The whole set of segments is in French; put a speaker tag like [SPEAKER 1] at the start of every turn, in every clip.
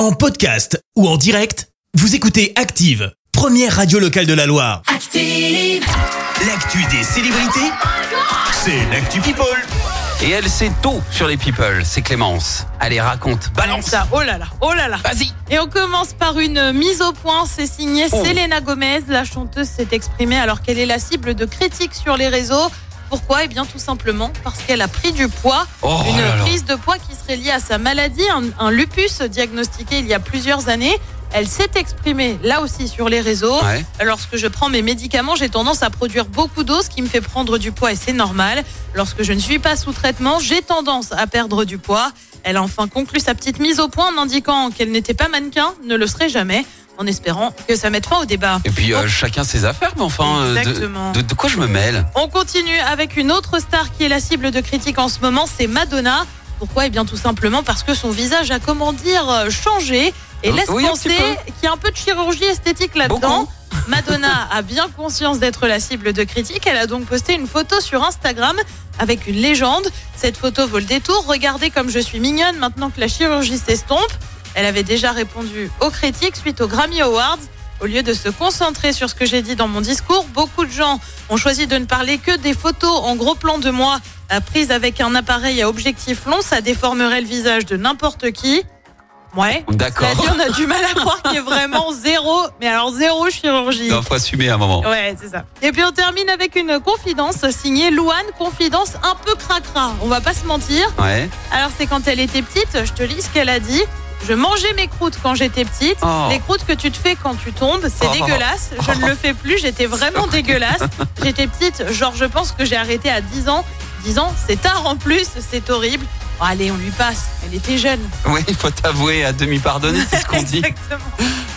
[SPEAKER 1] En podcast ou en direct, vous écoutez Active, première radio locale de la Loire.
[SPEAKER 2] Active.
[SPEAKER 1] L'actu des célébrités, c'est l'actu People.
[SPEAKER 3] Et elle sait tout sur les people, c'est Clémence. Allez, raconte, balance
[SPEAKER 4] Ça, oh là là, oh là là.
[SPEAKER 3] Vas-y
[SPEAKER 4] Et on commence par une mise au point. C'est signé
[SPEAKER 3] Oh.
[SPEAKER 4] Selena Gomez. La chanteuse s'est exprimée alors qu'elle est la cible de critiques sur les réseaux? Pourquoi Eh bien, tout simplement parce qu'elle a pris du poids.
[SPEAKER 3] Oh
[SPEAKER 4] une
[SPEAKER 3] là là.
[SPEAKER 4] prise de poids qui serait liée à sa maladie, un, un lupus diagnostiqué il y a plusieurs années. Elle s'est exprimée là aussi sur les réseaux.
[SPEAKER 3] Ouais.
[SPEAKER 4] Lorsque je prends mes médicaments, j'ai tendance à produire beaucoup d'eau, ce qui me fait prendre du poids et c'est normal. Lorsque je ne suis pas sous traitement, j'ai tendance à perdre du poids. Elle a enfin conclu sa petite mise au point en indiquant qu'elle n'était pas mannequin, ne le serait jamais, en espérant que ça mette fin au débat.
[SPEAKER 3] Et puis euh, chacun ses affaires, mais enfin, euh, de-
[SPEAKER 4] Exactement.
[SPEAKER 3] de, de quoi je me mêle
[SPEAKER 4] On continue avec une autre star qui est la cible de critiques en ce moment, c'est Madonna. Pourquoi? Eh bien tout simplement parce que son visage a, comment dire, euh, changé et
[SPEAKER 3] Oh,
[SPEAKER 4] laisse
[SPEAKER 3] oui,
[SPEAKER 4] penser qu'il y a un peu de chirurgie esthétique là-dedans. Madonna a bien conscience d'être la cible de critiques. Elle a donc posté une photo sur Instagram avec une légende. Cette photo vaut le détour. Regardez comme je suis mignonne maintenant que la chirurgie s'estompe. Elle avait déjà répondu aux critiques suite aux Grammy Awards. Au lieu de se concentrer sur ce que j'ai dit dans mon discours, beaucoup de gens ont choisi de ne parler que des photos en gros plan de moi prises avec un appareil à objectif long. Ça déformerait le visage de n'importe qui. Ouais.
[SPEAKER 3] D'accord.
[SPEAKER 4] On a du mal à croire qu'il y ait vraiment zéro, mais alors zéro chirurgie.
[SPEAKER 3] Il faut assumer à un moment.
[SPEAKER 4] Ouais, c'est ça. Et puis on termine avec une confidence signée Louane, confidence un peu cracra. On va pas se mentir.
[SPEAKER 3] Ouais.
[SPEAKER 4] Alors c'est quand elle était petite, je te lis ce qu'elle a dit. Je mangeais mes croûtes quand j'étais petite.
[SPEAKER 3] Oh.
[SPEAKER 4] Les croûtes que tu te fais quand tu tombes, c'est
[SPEAKER 3] Oh.
[SPEAKER 4] dégueulasse. Je ne le fais plus, j'étais vraiment dégueulasse. J'étais petite, genre je pense que j'ai arrêté à 10 ans. 10 ans, c'est tard en plus, c'est horrible. Bon, allez, on lui passe. Elle était jeune.
[SPEAKER 3] Oui, il faut t'avouer à demi pardonner, c'est ce qu'on dit.
[SPEAKER 4] Exactement.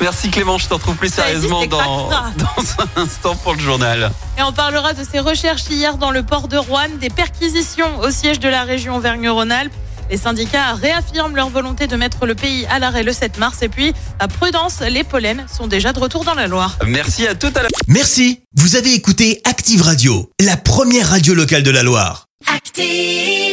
[SPEAKER 3] Merci Clément, je t'en retrouve plus
[SPEAKER 4] Ça
[SPEAKER 3] sérieusement dans, dans un instant pour le journal.
[SPEAKER 4] Et on parlera de ces recherches hier dans le port de Rouen, des perquisitions au siège de la région Auvergne-Rhône-Alpes. Les syndicats réaffirment leur volonté de mettre le pays à l'arrêt le 7 mars. Et puis, à prudence, les pollens sont déjà de retour dans la Loire.
[SPEAKER 3] Merci à tout à l'heure.
[SPEAKER 1] Merci, vous avez écouté Active Radio, la première radio locale de la Loire.
[SPEAKER 2] Active.